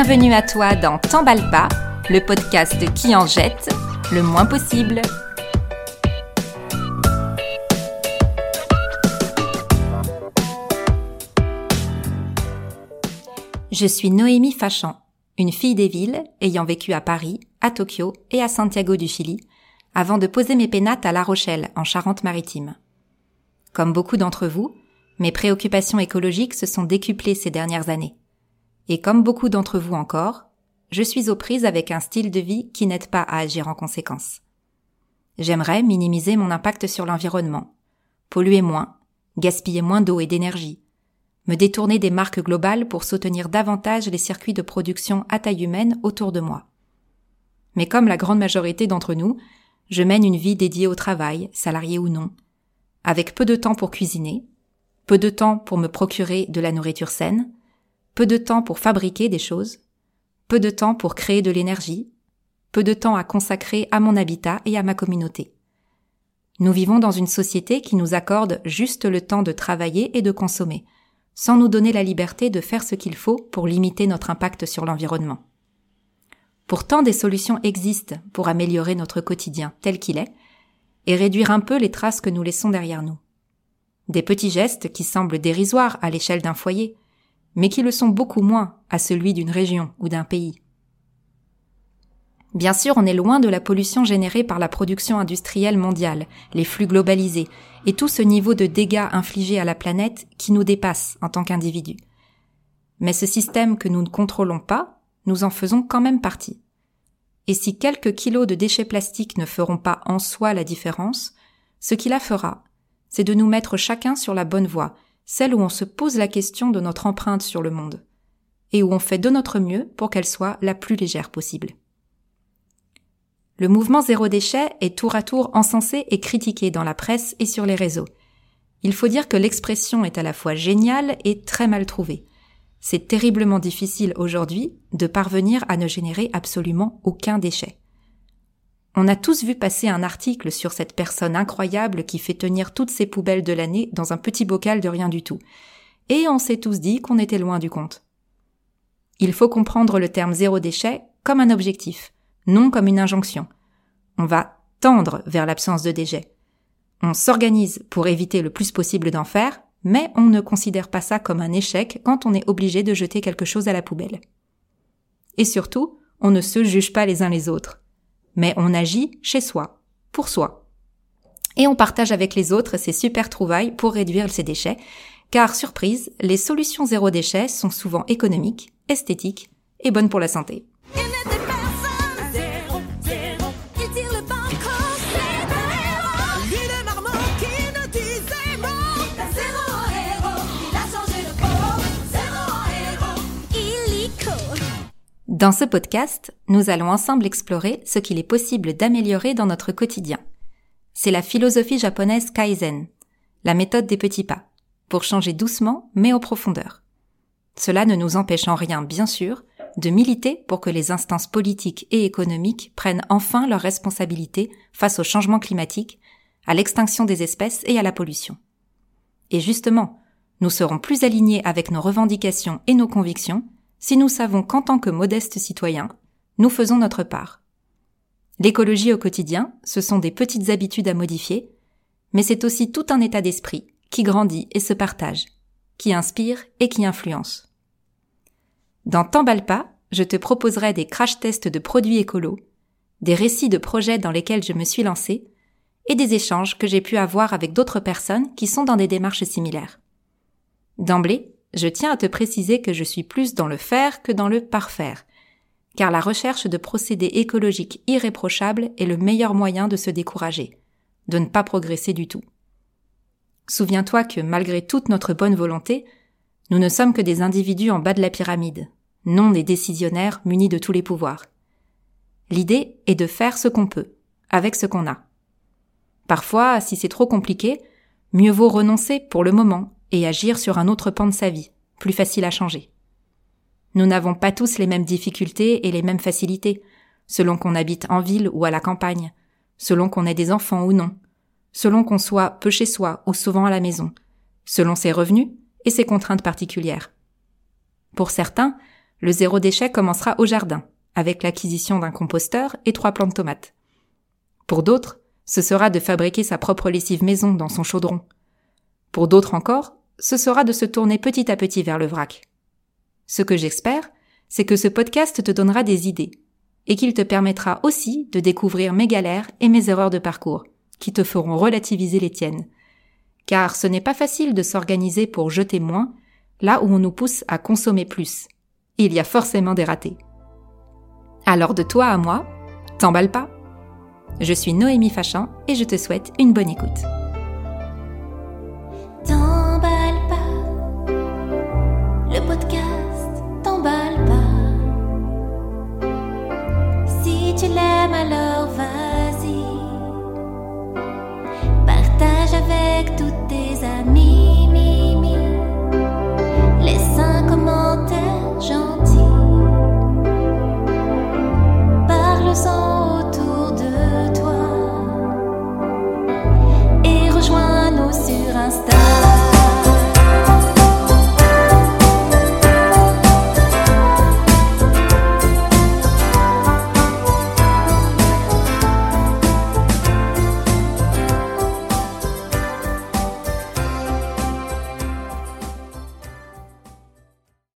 Bienvenue à toi dans T'emballe pas, le podcast qui en jette le moins possible. Je suis Noémie Fachan, une fille des villes ayant vécu à Paris, à Tokyo et à Santiago du Chili, avant de poser mes pénates à La Rochelle, en Charente-Maritime. Comme beaucoup d'entre vous, mes préoccupations écologiques se sont décuplées ces dernières années. Et comme beaucoup d'entre vous encore, je suis aux prises avec un style de vie qui n'aide pas à agir en conséquence. J'aimerais minimiser mon impact sur l'environnement, polluer moins, gaspiller moins d'eau et d'énergie, me détourner des marques globales pour soutenir davantage les circuits de production à taille humaine autour de moi. Mais comme la grande majorité d'entre nous, je mène une vie dédiée au travail, salarié ou non, avec peu de temps pour cuisiner, peu de temps pour me procurer de la nourriture saine, peu de temps pour fabriquer des choses, peu de temps pour créer de l'énergie, peu de temps à consacrer à mon habitat et à ma communauté. Nous vivons dans une société qui nous accorde juste le temps de travailler et de consommer, sans nous donner la liberté de faire ce qu'il faut pour limiter notre impact sur l'environnement. Pourtant, des solutions existent pour améliorer notre quotidien tel qu'il est et réduire un peu les traces que nous laissons derrière nous. Des petits gestes qui semblent dérisoires à l'échelle d'un foyer, mais qui le sont beaucoup moins à celui d'une région ou d'un pays. Bien sûr, on est loin de la pollution générée par la production industrielle mondiale, les flux globalisés, et tout ce niveau de dégâts infligés à la planète qui nous dépasse en tant qu'individus. Mais ce système que nous ne contrôlons pas, nous en faisons quand même partie. Et si quelques kilos de déchets plastiques ne feront pas en soi la différence, ce qui la fera, c'est de nous mettre chacun sur la bonne voie, celle où on se pose la question de notre empreinte sur le monde, et où on fait de notre mieux pour qu'elle soit la plus légère possible. Le mouvement zéro déchet est tour à tour encensé et critiqué dans la presse et sur les réseaux. Il faut dire que l'expression est à la fois géniale et très mal trouvée. C'est terriblement difficile aujourd'hui de parvenir à ne générer absolument aucun déchet. On a tous vu passer un article sur cette personne incroyable qui fait tenir toutes ses poubelles de l'année dans un petit bocal de rien du tout. Et on s'est tous dit qu'on était loin du compte. Il faut comprendre le terme zéro déchet comme un objectif, non comme une injonction. On va tendre vers l'absence de déchets. On s'organise pour éviter le plus possible d'en faire, mais on ne considère pas ça comme un échec quand on est obligé de jeter quelque chose à la poubelle. Et surtout, on ne se juge pas les uns les autres mais on agit chez soi, pour soi. Et on partage avec les autres ces super trouvailles pour réduire ces déchets, car surprise, les solutions zéro déchet sont souvent économiques, esthétiques et bonnes pour la santé. Dans ce podcast, nous allons ensemble explorer ce qu'il est possible d'améliorer dans notre quotidien. C'est la philosophie japonaise Kaizen, la méthode des petits pas, pour changer doucement mais en profondeur. Cela ne nous empêche en rien, bien sûr, de militer pour que les instances politiques et économiques prennent enfin leurs responsabilités face au changement climatique, à l'extinction des espèces et à la pollution. Et justement, nous serons plus alignés avec nos revendications et nos convictions si nous savons qu'en tant que modestes citoyens, nous faisons notre part. L'écologie au quotidien, ce sont des petites habitudes à modifier, mais c'est aussi tout un état d'esprit qui grandit et se partage, qui inspire et qui influence. Dans T'emballe je te proposerai des crash tests de produits écolos, des récits de projets dans lesquels je me suis lancée, et des échanges que j'ai pu avoir avec d'autres personnes qui sont dans des démarches similaires. D'emblée, je tiens à te préciser que je suis plus dans le faire que dans le parfaire, car la recherche de procédés écologiques irréprochables est le meilleur moyen de se décourager, de ne pas progresser du tout. Souviens-toi que malgré toute notre bonne volonté, nous ne sommes que des individus en bas de la pyramide, non des décisionnaires munis de tous les pouvoirs. L'idée est de faire ce qu'on peut, avec ce qu'on a. Parfois, si c'est trop compliqué, mieux vaut renoncer pour le moment et agir sur un autre pan de sa vie, plus facile à changer. Nous n'avons pas tous les mêmes difficultés et les mêmes facilités, selon qu'on habite en ville ou à la campagne, selon qu'on ait des enfants ou non, selon qu'on soit peu chez soi ou souvent à la maison, selon ses revenus et ses contraintes particulières. Pour certains, le zéro déchet commencera au jardin, avec l'acquisition d'un composteur et trois plants de tomates. Pour d'autres, ce sera de fabriquer sa propre lessive maison dans son chaudron. Pour d'autres encore, ce sera de se tourner petit à petit vers le vrac. Ce que j'espère, c'est que ce podcast te donnera des idées, et qu'il te permettra aussi de découvrir mes galères et mes erreurs de parcours, qui te feront relativiser les tiennes. Car ce n'est pas facile de s'organiser pour jeter moins, là où on nous pousse à consommer plus. Il y a forcément des ratés. Alors de toi à moi, t'emballe pas. Je suis Noémie Fachin et je te souhaite une bonne écoute.